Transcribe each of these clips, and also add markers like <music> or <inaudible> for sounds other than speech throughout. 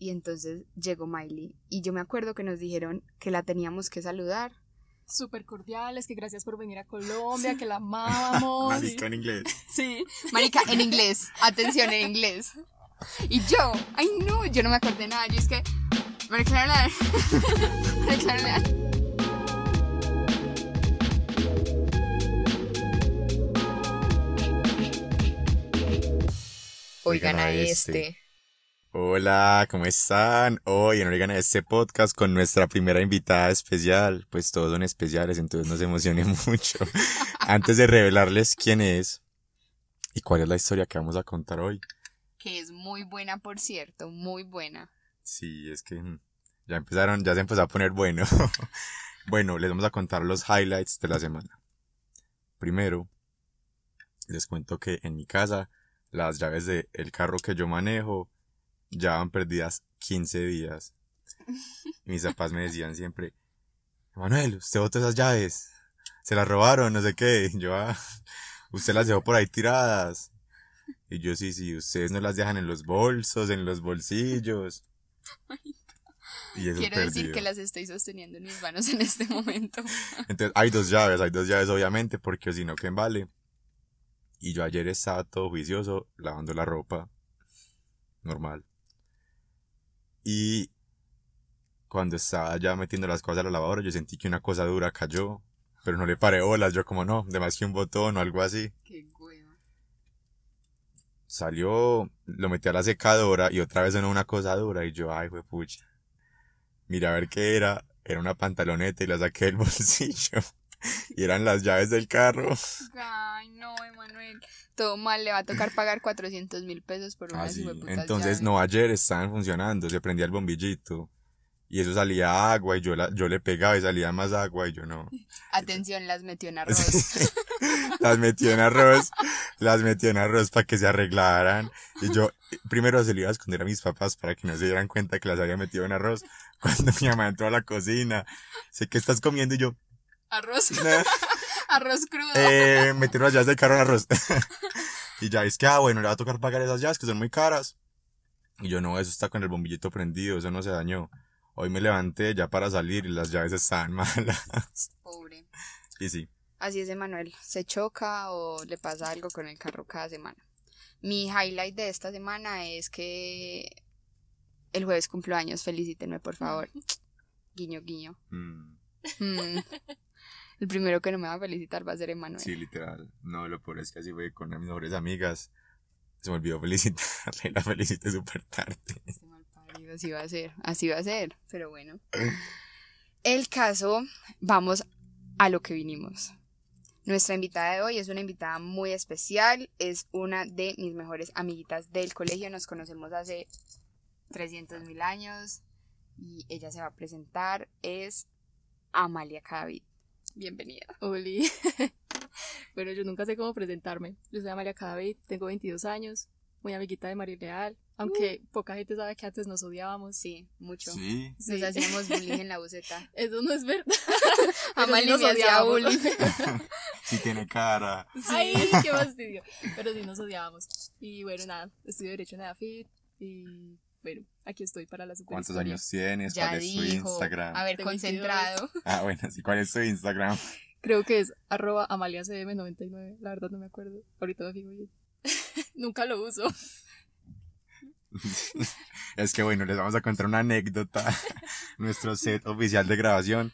y entonces llegó Miley y yo me acuerdo que nos dijeron que la teníamos que saludar. Súper cordiales, que gracias por venir a Colombia, que la <laughs> amamos. Marica en inglés. Sí. Marica, en inglés, atención, en inglés. Y yo, ay no, yo no me acordé nada, yo es que... Marica, <laughs> Marica. Oigan a este. Hola, ¿cómo están? Hoy en a este podcast con nuestra primera invitada especial. Pues todos son especiales, entonces no se emocionen <laughs> mucho. Antes de revelarles quién es y cuál es la historia que vamos a contar hoy. Que es muy buena, por cierto, muy buena. Sí, es que mm, ya empezaron, ya se empezó a poner bueno. <laughs> bueno, les vamos a contar los highlights de la semana. Primero, les cuento que en mi casa las llaves del el carro que yo manejo ya van perdidas 15 días. Y mis papás me decían siempre, Manuel, usted botó esas llaves, se las robaron, no sé qué. Y yo, ah, usted las dejó por ahí tiradas. Y yo, sí, sí, ustedes no las dejan en los bolsos, en los bolsillos. Y Quiero decir que las estoy sosteniendo en mis manos en este momento. Entonces, hay dos llaves, hay dos llaves obviamente, porque si no, ¿quién vale? Y yo ayer estaba todo juicioso lavando la ropa. Normal. Y cuando estaba ya metiendo las cosas a la lavadora, yo sentí que una cosa dura cayó. Pero no le paré bolas, yo como no, de más que un botón o algo así. Qué hueva. Salió, lo metí a la secadora y otra vez sonó una cosa dura y yo, ay, fue pucha. Mira a ver qué era. Era una pantaloneta y la saqué del <laughs> bolsillo. Y eran las llaves del carro. Ay, no, Emanuel. Todo mal, le va a tocar pagar 400 mil pesos por una Ah, sí. Entonces, llaves. no, ayer estaban funcionando, se prendía el bombillito. Y eso salía agua y yo, la, yo le pegaba y salía más agua y yo no. <laughs> Atención, las metió en arroz. <laughs> las metió en arroz, las metió en arroz para que se arreglaran. Y yo primero se le iba a esconder a mis papás para que no se dieran cuenta que las había metido en arroz. Cuando mi mamá entró a la cocina, sé que estás comiendo y yo, arroz. "No, <laughs> arroz crudo. eh, <laughs> metieron las llaves del carro en arroz. <laughs> y ya es que, ah, bueno, le va a tocar pagar esas llaves que son muy caras. Y yo, no, eso está con el bombillito prendido, eso no se dañó. Hoy me levanté ya para salir y las llaves estaban <laughs> malas. Pobre. y sí, Así es, Emanuel. Se choca o le pasa algo con el carro cada semana. Mi highlight de esta semana es que el jueves cumplo años. Felicítenme, por favor. Guiño, guiño. mm, Mm. El primero que no me va a felicitar va a ser Emanuel. sí, literal. No, lo peor es que así fue con mis mejores amigas. Se me olvidó felicitarle, la felicité súper tarde. Este malparido, así va a ser, así va a ser, pero bueno. El caso, vamos a lo que vinimos. Nuestra invitada de hoy es una invitada muy especial, es una de mis mejores amiguitas del colegio, nos conocemos hace 300 mil años y ella se va a presentar, es Amalia Cadavid. Bienvenida. Oli. <laughs> bueno, yo nunca sé cómo presentarme. Yo soy Amalia Cadavid, tengo 22 años, muy amiguita de María Leal, aunque poca gente sabe que antes nos odiábamos. Sí, mucho. Sí. Sí. Nos hacíamos bullying en la buceta. <laughs> Eso no es verdad. <laughs> Pero sí Amalia nos hacía bullying. Sí tiene cara. Ay, qué fastidio. Pero sí nos odiábamos. Y bueno, nada, estudio Derecho en EDAFIT y bueno, aquí estoy para la super ¿Cuántos años tienes? Ya ¿Cuál es tu. Instagram? A ver, concentrado. <laughs> Ah, bueno, sí, ¿cuál es tu Instagram? Creo que es arroba amaliacm99, la verdad no me acuerdo. Ahorita me fijo bien. <laughs> Nunca lo uso. <laughs> es que bueno, les vamos a contar una anécdota. Nuestro set oficial de grabación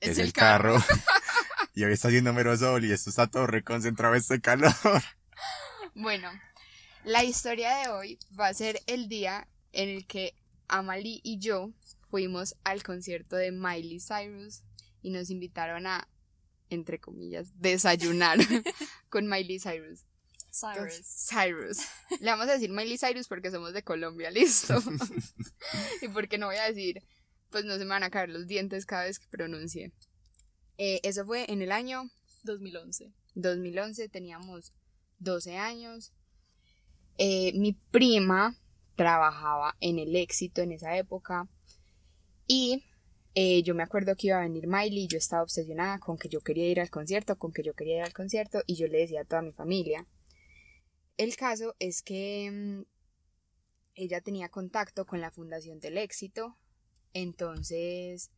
es, el carro. y hoy está haciendo mero sol y esto está todo reconcentrado este calor. Bueno, la historia de hoy va a ser el día en el que Amalie y yo fuimos al concierto de Miley Cyrus y nos invitaron a, entre comillas, desayunar <laughs> con Miley Cyrus. Cyrus. Cyrus. Le vamos a decir Miley Cyrus porque somos de Colombia, <laughs> listo. y porque no voy a decir, pues no se me van a caer los dientes cada vez que pronuncie. Eh, eso fue en el año 2011. 2011, teníamos 12 años. Eh, mi prima trabajaba en el éxito en esa época y eh, yo me acuerdo que iba a venir Miley y yo estaba obsesionada con que yo quería ir al concierto, con que yo quería ir al concierto y yo le decía a toda mi familia. El caso es que mm, ella tenía contacto con la Fundación del Éxito. Entonces,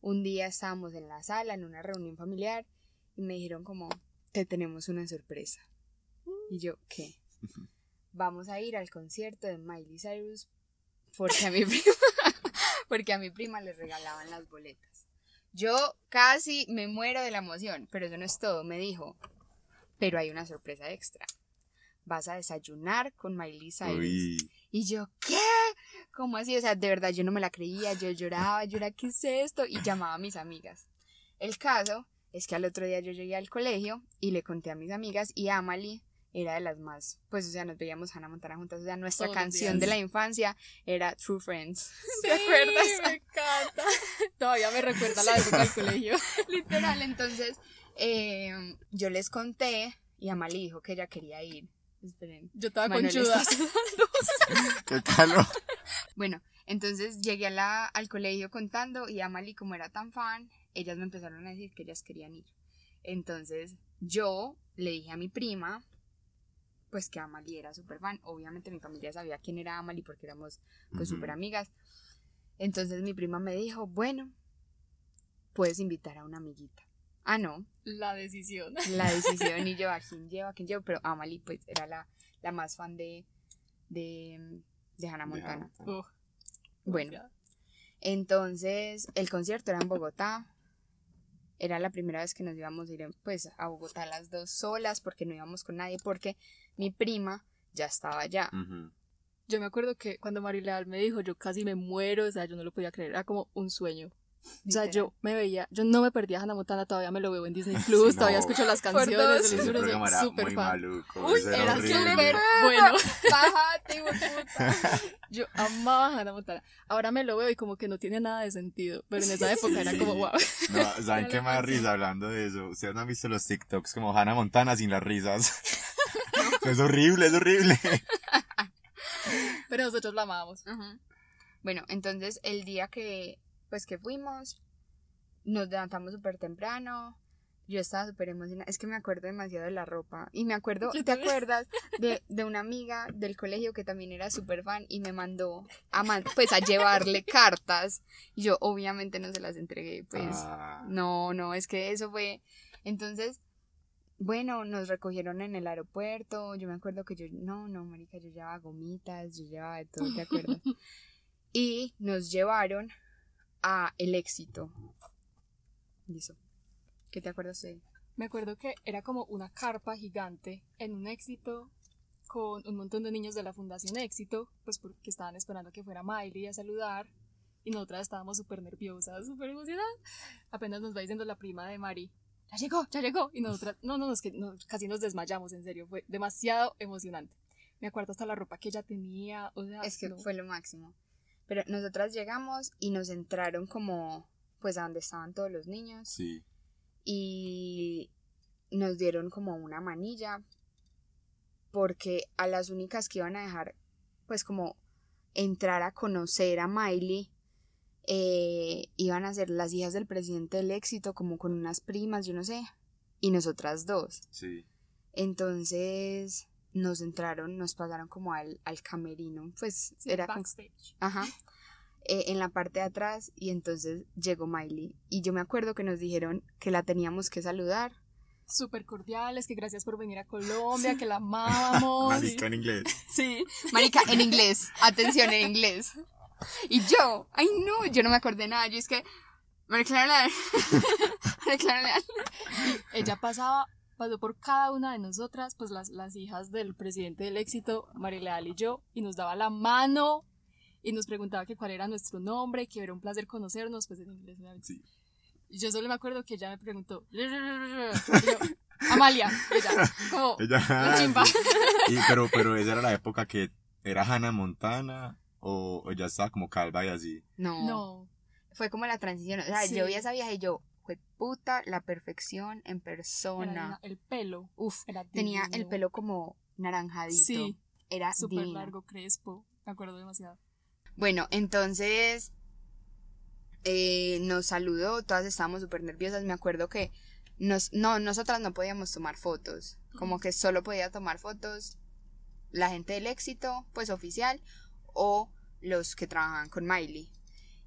un día estábamos en la sala, en una reunión familiar, y me dijeron como, te tenemos una sorpresa. Y yo, ¿qué? <laughs> Vamos a ir al concierto de Miley Cyrus porque a mi <laughs> prima, porque a mi prima le regalaban las boletas. Yo casi me muero de la emoción, pero eso no es todo. Me dijo, pero hay una sorpresa extra. Vas a desayunar con Miley Cyrus. Uy. Y yo, ¿qué? ¿Cómo así? O sea, de verdad yo no me la creía, yo lloraba, yo era, ¿qué es esto? Y llamaba a mis amigas. El caso es que al otro día yo llegué al colegio y le conté a mis amigas y Amalie era de las más, pues o sea, nos veíamos Hannah Montana juntas, o sea, nuestra Todos canción de la infancia era True Friends. <laughs> Sí, ¿Te acuerdas? me encanta. <laughs> Todavía me recuerda la época del colegio. <laughs> Literal, entonces eh, yo les conté y Amalie dijo que ella quería ir. Esperen. Yo estaba Manuel, conchuda. estás- ¿Qué tal? no? Bueno, entonces llegué a la, al colegio contando y Amalie, como era tan fan, ellas me empezaron a decir que ellas querían ir. Entonces yo le dije a mi prima, pues que Amalie era súper fan. Obviamente mi familia sabía quién era Amalie porque éramos pues súper amigas. Entonces mi prima me dijo, bueno, puedes invitar a una amiguita. Ah, no, La decisión. la <laughs> decisión y yo a quién llevo, a quién llevo, pero Amalie pues era la, la más fan de, de, de Hannah Montana. Bueno, entonces el concierto era en Bogotá. Era la primera vez que nos íbamos a ir pues a Bogotá las dos solas porque no íbamos con nadie porque mi prima ya estaba allá. Yo me acuerdo que cuando Marileal me dijo, yo casi me muero, o sea, yo no lo podía creer, era como un sueño. O sea, yo me veía, yo no me perdía Hannah Montana, todavía me lo veo en Disney <laughs> Plus, Sí, todavía no. escucho las canciones, los libros, era súper fan. maluco. Uy, era súper <laughs> bueno. Bájate, puta. <laughs> Yo amaba a Hannah Montana. Ahora me lo veo y como que no tiene nada de sentido, pero en esa época era como Sí. wow. No, ¿saben Era qué canción. risa hablando de eso? Ustedes no han visto los TikToks como Hannah Montana sin las risas. es horrible, es horrible. Pero nosotros la amábamos. Ajá. Bueno, entonces el día que pues que fuimos, nos levantamos súper temprano. Yo estaba súper emocionada. Es que me acuerdo demasiado de la ropa. Y me acuerdo, ¿te acuerdas? <laughs> De, de una amiga del colegio que también era súper fan y me mandó a man- pues a llevarle <laughs> cartas. Y yo obviamente no se las entregué. Pues Ah, no, no, es que eso fue. Entonces, bueno, nos recogieron en el aeropuerto. Yo me acuerdo que yo, no, no, marica, yo llevaba gomitas, yo llevaba de todo, ¿te acuerdas? <laughs> y nos llevaron a El Éxito. Eso. ¿Qué te acuerdas de? Me acuerdo que era como una carpa gigante en un éxito con un montón de niños de la Fundación Éxito, pues porque estaban esperando que fuera Miley a saludar y nosotras estábamos súper nerviosas, súper emocionadas. Apenas nos va diciendo la prima de Mari, ya llegó, ya llegó. Y nosotras, no, no, es que no, casi nos desmayamos, en serio, fue demasiado emocionante. Me acuerdo hasta la ropa que ella tenía, o sea, Es que no. fue lo máximo. Pero nosotras llegamos y nos entraron como, pues a donde estaban todos los niños. sí. y nos dieron como una manilla porque a las únicas que iban a dejar pues como entrar a conocer a Miley eh, iban a ser las hijas del presidente del éxito como con unas primas yo no sé y nosotras dos Sí. entonces nos entraron nos pasaron como al, al camerino pues Sí, era como- backstage. Ajá. eh, en la parte de atrás y entonces llegó Miley y yo me acuerdo que nos dijeron que la teníamos que saludar. Súper cordiales, que gracias por venir a Colombia, que la <laughs> amábamos. Marica en inglés. Sí. Marica, en inglés, atención en inglés. Y yo, ay no, yo no me acordé nada, yo es que María Clara. <laughs> María Clara ella pasaba, pasó por cada una de nosotras, pues las, las hijas del presidente del éxito, Marileal y yo, y nos daba la mano y nos preguntaba que cuál era nuestro nombre, que era un placer conocernos, pues en inglés. Sí. Y Yo solo me acuerdo que ella me preguntó, y yo, Amalia, ella, como, <laughs> Ella- la chimba. <laughs> Y, pero, pero esa era la época que era Hannah Montana o, o ya estaba como calva y así. No, No, fue como la transición. O sea, Sí. yo vi esa vieja y yo, puta la perfección en persona. el pelo, Uf, era tenía el pelo como naranjadito. Sí, Era súper divino. largo, crespo, me acuerdo demasiado. Bueno, entonces eh, nos saludó, todas estábamos súper nerviosas. Me acuerdo que nos, no, nosotras no podíamos tomar fotos, como que solo podía tomar fotos la gente del éxito, pues oficial, o los que trabajaban con Miley.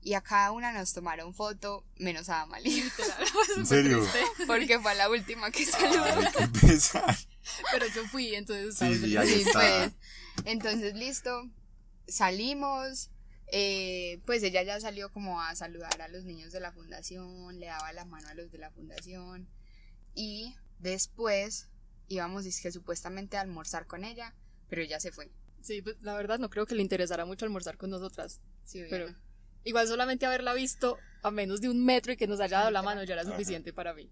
Y a cada una nos tomaron foto, menos a Amalie. <laughs> ¿En serio? <laughs> Porque fue la última que pesar. Pero yo fui, entonces Sí, sí, ahí Sí, está. pues. Entonces, listo. Salimos. eh, pues ella ya salió como a saludar a los niños de la fundación, le daba la mano a los de la fundación. Y después íbamos que supuestamente a almorzar con ella, pero ella se fue. Sí, pues la verdad no creo que le interesara mucho almorzar con nosotras. Sí, Pero bueno. Igual solamente haberla visto a menos de un metro y que nos haya dado la mano ya era Ajá. suficiente para mí.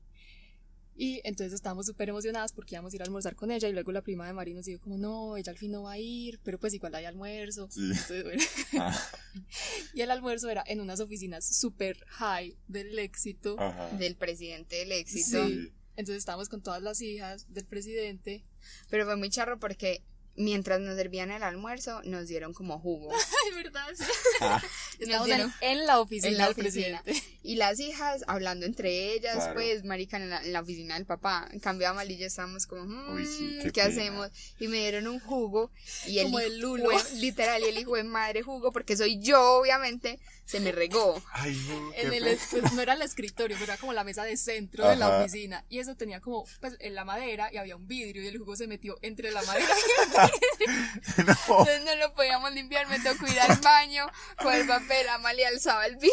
Y entonces estábamos súper emocionadas porque íbamos a ir a almorzar con ella y luego la prima de Mari nos dijo como no, ella al fin no va a ir, pero pues igual hay almuerzo. Sí. Entonces, bueno. <laughs> Ah, <laughs> Y el almuerzo era en unas oficinas súper high del éxito. Ajá. del presidente del éxito. Sí. Entonces estábamos con todas las hijas del presidente. Pero fue muy charro porque mientras nos servían el almuerzo, nos dieron como jugo. <laughs> Ay, verdad. sí. Ah, <laughs> Estábamos dieron- en, en la oficina en la del oficina. presidente. Y las hijas hablando entre ellas, Claro. pues, marica, en la, en la oficina del papá. En cambio, Amal y yo estábamos como, "Mm, Uy, sí, ¿qué, hacemos? Y me dieron un jugo. Y el Como hijo el lulo. <laughs> literal, y el hijo de madre jugo, porque soy yo, obviamente, se me regó. Ay, no, qué En el, pues, no era el escritorio, pero era como la mesa de centro de la oficina. Y eso tenía como, pues, en la madera y había un vidrio y el jugo se metió entre la madera. <laughs> <laughs> No. Entonces no lo podíamos limpiar, me tocó ir al baño con el papel. Amal y alzaba el vidrio.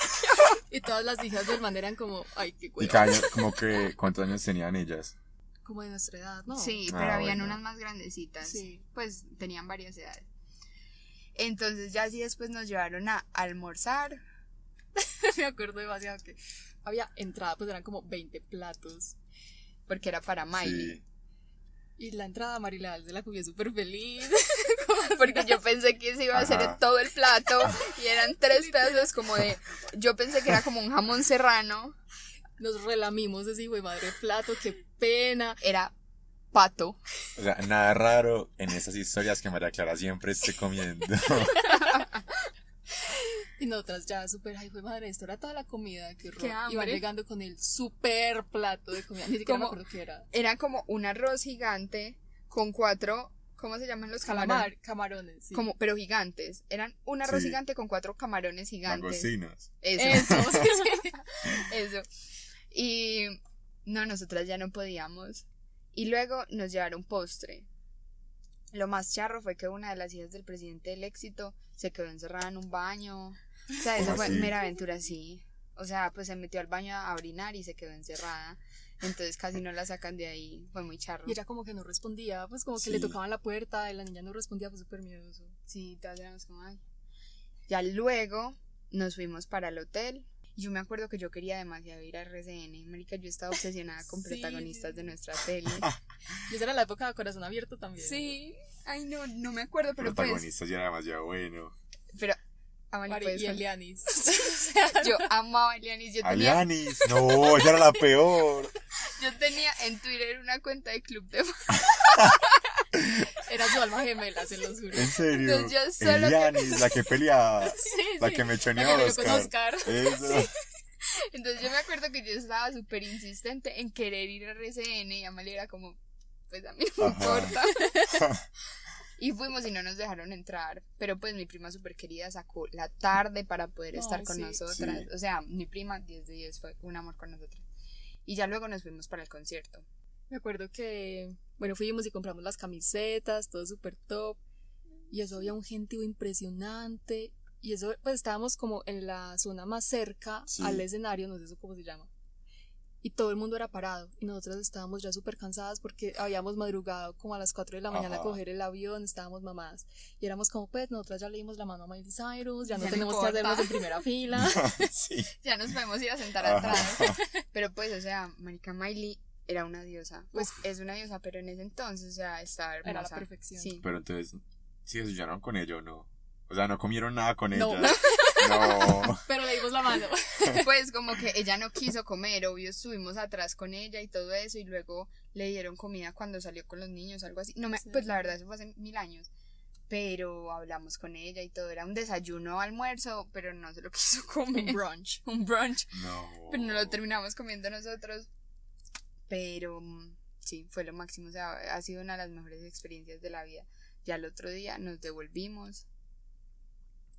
<laughs> y todas las hijas del man eran como, ay, qué Y cueva. cada año, como que, ¿cuántos años tenían ellas? Como de nuestra edad, ¿no? Sí, Ah, pero habían bueno. unas más grandecitas. Sí. Pues tenían varias edades. Entonces ya así después nos llevaron a almorzar. <laughs> Me acuerdo demasiado que había entrada, pues eran como 20 platos. Porque era para Miley. Sí. Y la entrada Marilal se la comió súper feliz. Porque yo pensé que se iba a hacer Ajá. todo el plato. Y eran tres <laughs> pedazos como de. Yo pensé que era como un jamón serrano. Nos relamimos hijo de madre plato, qué pena. Era pato. O sea, nada raro en esas historias que María Clara siempre esté comiendo. <laughs> Y nosotras ya súper, ay, fue madre, esto era toda la comida, qué horror. Qué. Iban llegando con el súper plato de comida, ni siquiera me Como- acuerdo qué era. Era como un arroz gigante con cuatro. ¿Cómo se llaman los camarones? Calamar, camarones, sí. Como, pero gigantes. Eran un arroz Sí. gigante con cuatro camarones gigantes. Magocinos. Eso. Eso, <laughs> sí. Eso. Y no, nosotras ya no podíamos. Y luego nos llevaron postre. Lo más charro fue que una de las hijas del presidente del éxito se quedó encerrada en un baño. O sea, eso ¿Cómo fue así? mera aventura, sí. O sea, pues se metió al baño a orinar y se quedó encerrada. Entonces casi no la sacan de ahí. Fue muy charro. Y ella como que no respondía, pues como que Sí. le tocaban la puerta y la niña no respondía, fue súper miedoso. Sí, todas éramos como, ay. Ya luego nos fuimos para el hotel. Yo me acuerdo que yo quería demasiado ir a RCN. Marica, yo estaba obsesionada con Sí, protagonistas sí, de nuestra tele. <laughs> Y esa era la época de corazón abierto también. Sí, ay no, no me acuerdo, pero pues, protagonista ya era demasiado bueno. pero Amali, y. Elianis. <laughs> yo amaba a Elianis, yo tenía, Alianis, no, ella era la peor. <laughs> yo tenía en Twitter una cuenta de club de <laughs> Era su alma gemela, se lo juro. En serio. Entonces yo solo Elianis, la que peleaba. <laughs> Sí, La sí. que me echó La a que me dio con Oscar. Oscar. Eso. <laughs> entonces yo me acuerdo que yo estaba súper insistente en querer ir a RCN y Amali era como, pues a mí no me importa. Y fuimos y no nos dejaron entrar, pero pues mi prima súper querida sacó la tarde para poder estar con sí. nosotras. Sí. O sea, mi prima 10 de 10 fue un amor con nosotras. Y ya luego nos fuimos para el concierto. Me acuerdo que, bueno, fuimos y compramos las camisetas, todo súper top. Y eso había un gentío impresionante. Y eso, pues estábamos como en la zona más cerca Sí. al escenario, no sé eso cómo se llama. Y todo el mundo era parado. Y nosotras estábamos ya súper cansadas porque habíamos madrugado como a las 4 de la mañana a Ajá. coger el avión, estábamos mamadas. Y éramos como, pues, nosotras ya le dimos la mano a Miley Cyrus, ya no Ya no tenemos que hacernos en primera fila. <laughs> sí. Ya nos podemos ir a sentar Ajá. atrás. Pero pues, o sea, Marica Miley era una diosa. Pues es una diosa, pero en ese entonces, o sea, estaba hermosa. Era la perfección. Sí. Pero entonces, ¿sí desayunaron con ella o no? O sea, no comieron nada con No. ella. <laughs> No. <laughs> Pero le dimos la mano. <laughs> Pues como que ella no quiso comer, obvio, estuvimos atrás con ella y todo eso, y luego le dieron comida cuando salió con los niños, algo así. No me, Sí. pues la verdad, eso fue hace mil años. Pero hablamos con ella y todo, era un desayuno, almuerzo, pero no se lo quiso comer. Un brunch. un brunch. No. Pero no lo terminamos comiendo nosotros. Pero mm, sí, fue lo máximo. O sea, ha sido una de las mejores experiencias de la vida. Ya el otro día nos devolvimos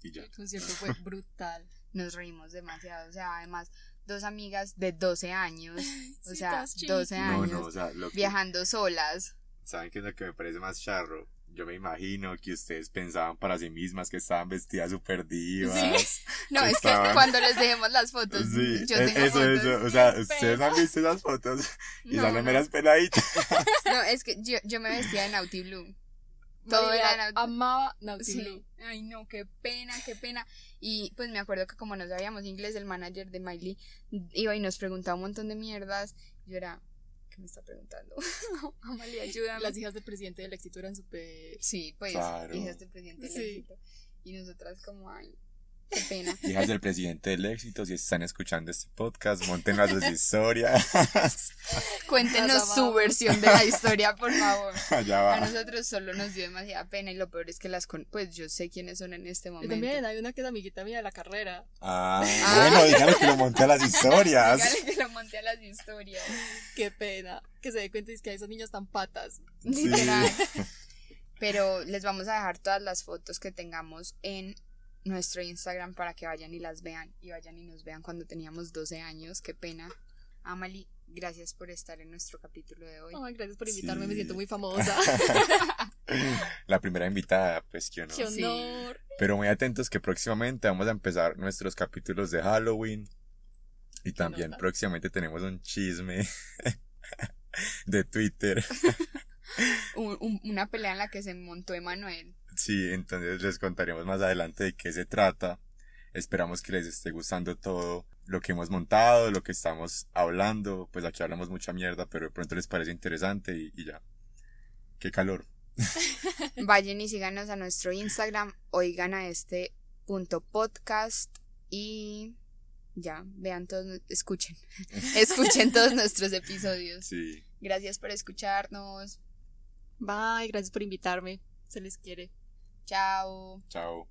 y ya. El concierto fue <laughs> brutal. Nos reímos demasiado. O sea, además, dos amigas de 12 años. <laughs> O Sí, sea, todas 12 No, años. no, o sea, lo que, viajando solas. ¿saben qué es lo que me parece más charro? Yo me imagino que ustedes pensaban para sí mismas que estaban vestidas súper divas. <laughs> No, que es que cuando les dejemos las fotos, Sí, yo e- tengo eso, fotos. eso, o sea, ustedes han visto esas fotos <laughs> y No, salen no. meras peladitas. <laughs> No, es que yo, yo me vestía de Naughty Blue. Todo María era Naughty amaba Naughty Sí. Blue. Ay, no, qué pena, qué pena. Y pues me acuerdo que como no sabíamos inglés, el manager de Miley iba y nos preguntaba un montón de mierdas. Yo era, ¿qué me está preguntando? <laughs> Amalia, ayúdame. Las hijas del presidente del éxito eran súper... Sí, pues, Claro. hijas del presidente del Sí. éxito. Y nosotras como, ay, qué pena. <laughs> Hijas del presidente del éxito, si están escuchando este podcast, monten las sus <laughs> historias. Cuéntenos su versión de la historia, por favor. <laughs> Allá A va. nosotros solo nos dio demasiada pena y lo peor es que las con pues yo sé quiénes son en este Y momento. también hay una que es amiguita mía de la carrera. Ah, Ah. bueno, díganle que lo monté a las historias. Dígale que lo monté a las historias. Qué pena. Que se dé cuenta y es que esos niños están patas. Literal. Pero les vamos a dejar todas las fotos que tengamos en nuestro Instagram para que vayan y las vean y vayan y nos vean cuando teníamos 12 años. Qué pena. Amali, gracias por estar en nuestro capítulo de hoy. Gracias por invitarme, me siento muy famosa. <laughs> La primera invitada, pues que no. Qué Sí. honor. Pero muy atentos que próximamente vamos a empezar nuestros capítulos de Halloween. Y también nota. próximamente tenemos un chisme <laughs> de Twitter. <laughs> Un- un- una pelea en la que se montó Emanuel. Sí, entonces les contaremos más adelante de qué se trata. Esperamos que les esté gustando todo lo que hemos montado, lo que estamos hablando. Pues aquí hablamos mucha mierda, pero de pronto les parece interesante y, y ya. Qué calor. <laughs> Vayan y síganos a nuestro Instagram, oigan a este punto podcast y ya, vean todos, escuchen, <laughs> escuchen todos nuestros episodios. Sí. Gracias por escucharnos. Bye, gracias por invitarme. Se les quiere. Ciao. Ciao.